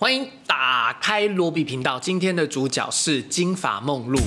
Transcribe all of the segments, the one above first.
欢迎打开罗比频道，今天的主角是金发梦露。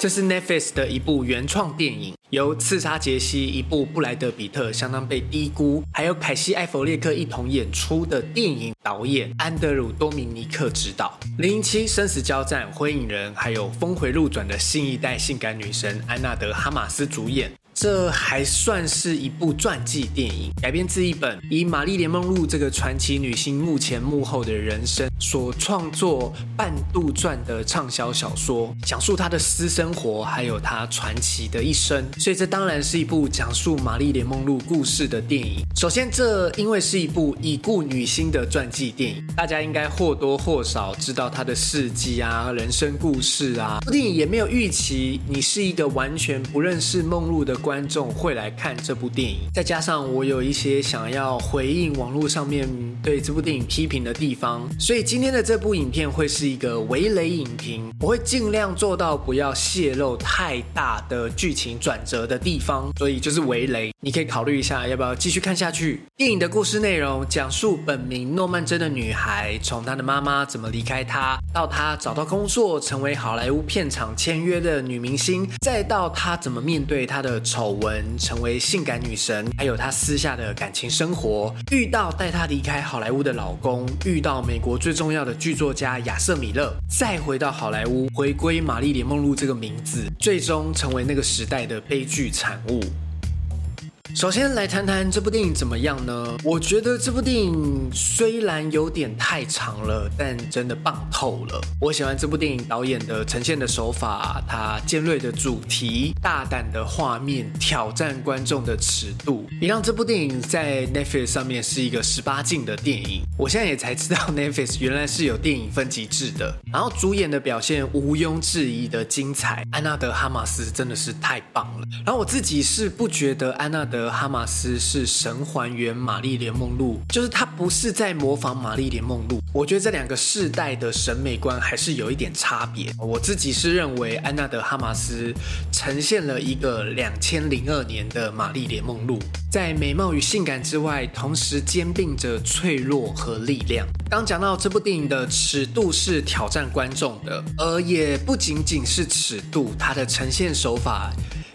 这是 Netflix 的一部原创电影，由刺杀杰西、一部布莱德比特相当被低估，还有凯西·艾弗列克一同演出的电影导演安德鲁·多米尼克执导。零零七生死交战、灰影人，还有峰回路转的新一代性感女神安娜德·哈马斯主演。这还算是一部传记电影，改编自一本以玛丽莲梦露这个传奇女星幕前幕后的人生所创作半杜撰的畅销小说，讲述她的私生活，还有她传奇的一生。所以这当然是一部讲述玛丽莲梦露故事的电影。首先，这因为是一部已故女星的传记电影，大家应该或多或少知道她的事迹啊、人生故事啊。电影也没有预期你是一个完全不认识梦露的。观众会来看这部电影，再加上我有一些想要回应网络上面对这部电影批评的地方，所以今天的这部影片会是一个围雷影评。我会尽量做到不要泄露太大的剧情转折的地方，所以就是围雷。你可以考虑一下要不要继续看下去。电影的故事内容讲述本名诺曼珍的女孩，从她的妈妈怎么离开她，到她找到工作，成为好莱坞片场签约的女明星，再到她怎么面对她的。丑闻成为性感女神，还有她私下的感情生活，遇到带她离开好莱坞的老公，遇到美国最重要的剧作家亚瑟米勒，再回到好莱坞，回归玛丽莲梦露这个名字，最终成为那个时代的悲剧产物。首先来谈谈这部电影怎么样呢？我觉得这部电影虽然有点太长了，但真的棒透了。我喜欢这部电影导演的呈现的手法，它尖锐的主题、大胆的画面，挑战观众的尺度，也让这部电影在 Netflix 上面是一个十八禁的电影。我现在也才知道 Netflix 原来是有电影分级制的。然后主演的表现毋庸置疑的精彩，安娜德哈马斯真的是太棒了。然后我自己是不觉得安娜德。哈马斯是神还原玛丽莲梦露，就是他不是在模仿玛丽莲梦露。我觉得这两个世代的审美观还是有一点差别。我自己是认为安娜德哈马斯呈现了一个两千零二年的玛丽莲梦露，在美貌与性感之外，同时兼并着脆弱和力量。刚讲到这部电影的尺度是挑战观众的，而也不仅仅是尺度，它的呈现手法。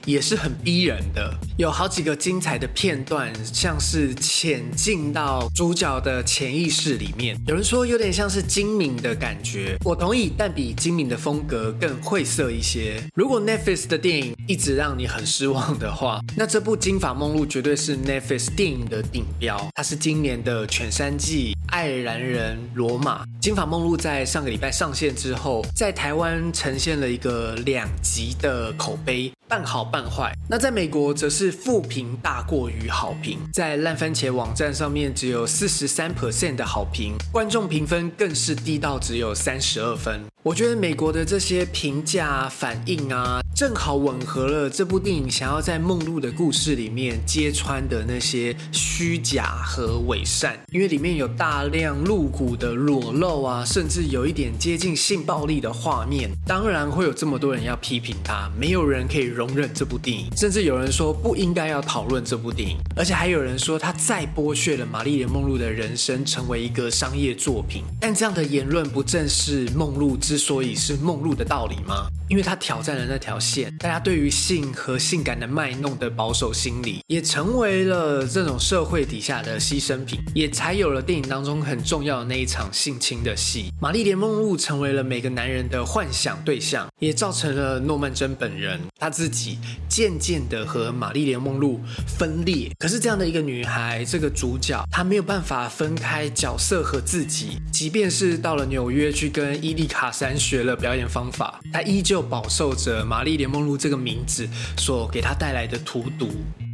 也是很逼人的，有好几个精彩的片段，像是潜进到主角的潜意识里面。有人说有点像是精明的感觉，我同意，但比精明的风格更晦涩一些。如果 Netflix 的电影一直让你很失望的话，那这部《金发梦露》绝对是 Netflix 电影的顶标。它是今年的犬山记、爱尔兰人、罗马。《金发梦露》在上个礼拜上线之后，在台湾呈现了一个两极的口碑。半好半坏。那在美国则是负评大过于好评，在烂番茄网站上面只有四十三 percent 的好评，观众评分更是低到只有三十二分。我觉得美国的这些评价反应啊，正好吻合了这部电影想要在梦露的故事里面揭穿的那些虚假和伪善，因为里面有大量露骨的裸露啊，甚至有一点接近性暴力的画面。当然会有这么多人要批评它，没有人可以容忍这部电影，甚至有人说不应该要讨论这部电影，而且还有人说他再剥削了玛丽莲梦露的人生，成为一个商业作品。但这样的言论不正是梦露之？之所以是梦露的道理吗？因为他挑战了那条线，大家对于性和性感的卖弄的保守心理，也成为了这种社会底下的牺牲品，也才有了电影当中很重要的那一场性侵的戏。玛丽莲梦露成为了每个男人的幻想对象，也造成了诺曼珍本人他自己渐渐的和玛丽莲梦露分裂。可是这样的一个女孩，这个主角她没有办法分开角色和自己，即便是到了纽约去跟伊丽卡。学了表演方法，她依旧饱受着玛丽莲梦露这个名字所给他带来的荼毒。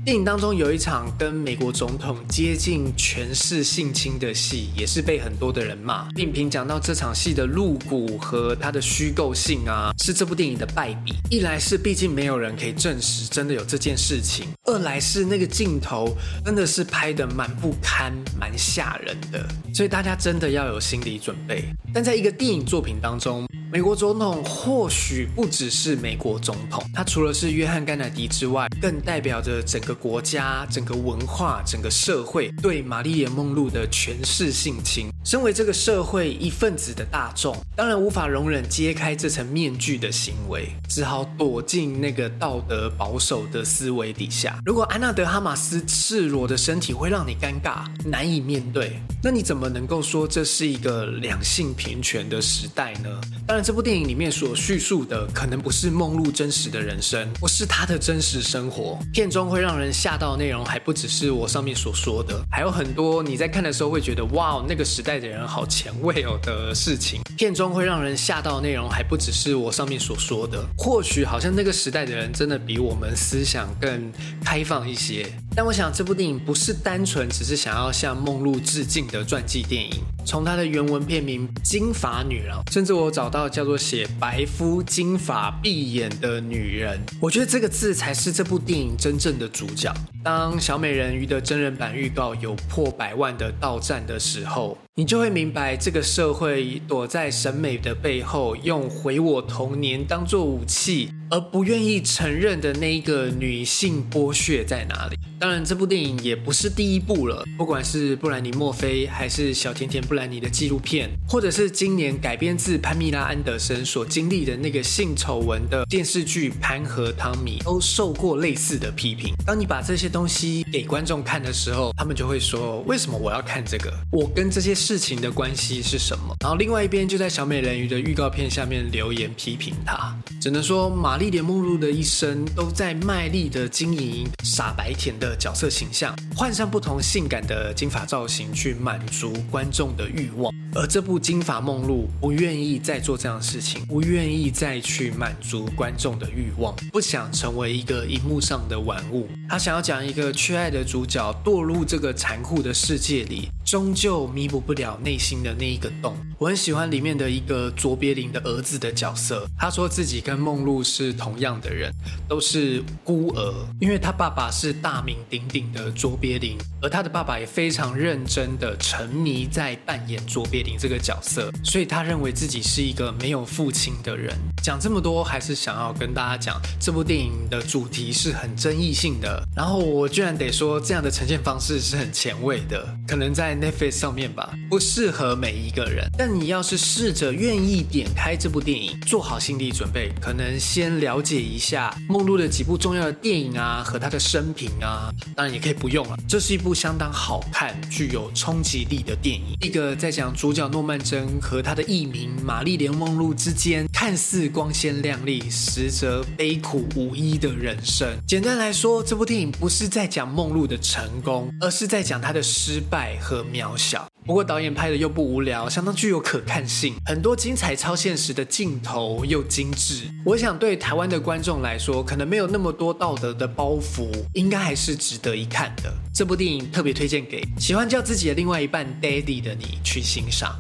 电影当中有一场跟美国总统接近权势性侵的戏，也是被很多的人骂。并评讲到这场戏的露骨和它的虚构性啊，是这部电影的败笔。一来是毕竟没有人可以证实真的有这件事情，二来是那个镜头真的是拍的蛮不堪、蛮吓人的，所以大家真的要有心理准备。但在一个电影作品当中。美国总统或许不只是美国总统，他除了是约翰甘乃迪之外，更代表着整个国家、整个文化、整个社会对玛丽莲梦露的诠释性侵。身为这个社会一份子的大众，当然无法容忍揭开这层面具的行为，只好躲进那个道德保守的思维底下。如果安娜德哈马斯赤裸的身体会让你尴尬、难以面对，那你怎么能够说这是一个两性平权的时代呢？当，这部电影里面所叙述的可能不是梦露真实的人生，不是她的真实生活。片中会让人吓到的内容还不只是我上面所说的，还有很多你在看的时候会觉得哇，那个时代。的人好前卫哦的事情，片中会让人吓到的内容还不只是我上面所说的。或许好像那个时代的人真的比我们思想更开放一些，但我想这部电影不是单纯只是想要向梦露致敬的传记电影。从它的原文片名《金发女郎》，甚至我找到叫做写“白肤金发碧眼的女人”，我觉得这个字才是这部电影真正的主角。当小美人鱼的真人版预告有破百万的到站的时候。你就会明白，这个社会躲在审美的背后，用毁我童年当做武器。而不愿意承认的那一个女性剥削在哪里？当然，这部电影也不是第一部了。不管是布兰妮·墨菲，还是小甜甜布兰妮的纪录片，或者是今年改编自潘蜜拉·安德森所经历的那个性丑闻的电视剧《潘和汤米》，都受过类似的批评。当你把这些东西给观众看的时候，他们就会说：为什么我要看这个？我跟这些事情的关系是什么？然后另外一边就在小美人鱼的预告片下面留言批评他，只能说玛。丽莲梦露的一生都在卖力的经营傻白甜的角色形象，换上不同性感的金发造型去满足观众的欲望。而这部《金发梦露》不愿意再做这样的事情，不愿意再去满足观众的欲望，不想成为一个荧幕上的玩物。他想要讲一个缺爱的主角堕入这个残酷的世界里，终究弥补不了内心的那一个洞。我很喜欢里面的一个卓别林的儿子的角色，他说自己跟梦露是。同样的人都是孤儿，因为他爸爸是大名鼎鼎的卓别林，而他的爸爸也非常认真的沉迷在扮演卓别林这个角色，所以他认为自己是一个没有父亲的人。讲这么多，还是想要跟大家讲，这部电影的主题是很争议性的。然后我居然得说，这样的呈现方式是很前卫的，可能在 Netflix 上面吧，不适合每一个人。但你要是试着愿意点开这部电影，做好心理准备，可能先。了解一下梦露的几部重要的电影啊，和她的生平啊，当然也可以不用了。这是一部相当好看、具有冲击力的电影，一个在讲主角诺曼珍和她的艺名玛丽莲梦露之间看似光鲜亮丽，实则悲苦无依的人生。简单来说，这部电影不是在讲梦露的成功，而是在讲她的失败和渺小。不过导演拍的又不无聊，相当具有可看性，很多精彩超现实的镜头又精致。我想对台湾的观众来说，可能没有那么多道德的包袱，应该还是值得一看的。这部电影特别推荐给喜欢叫自己的另外一半 Daddy 的你去欣赏。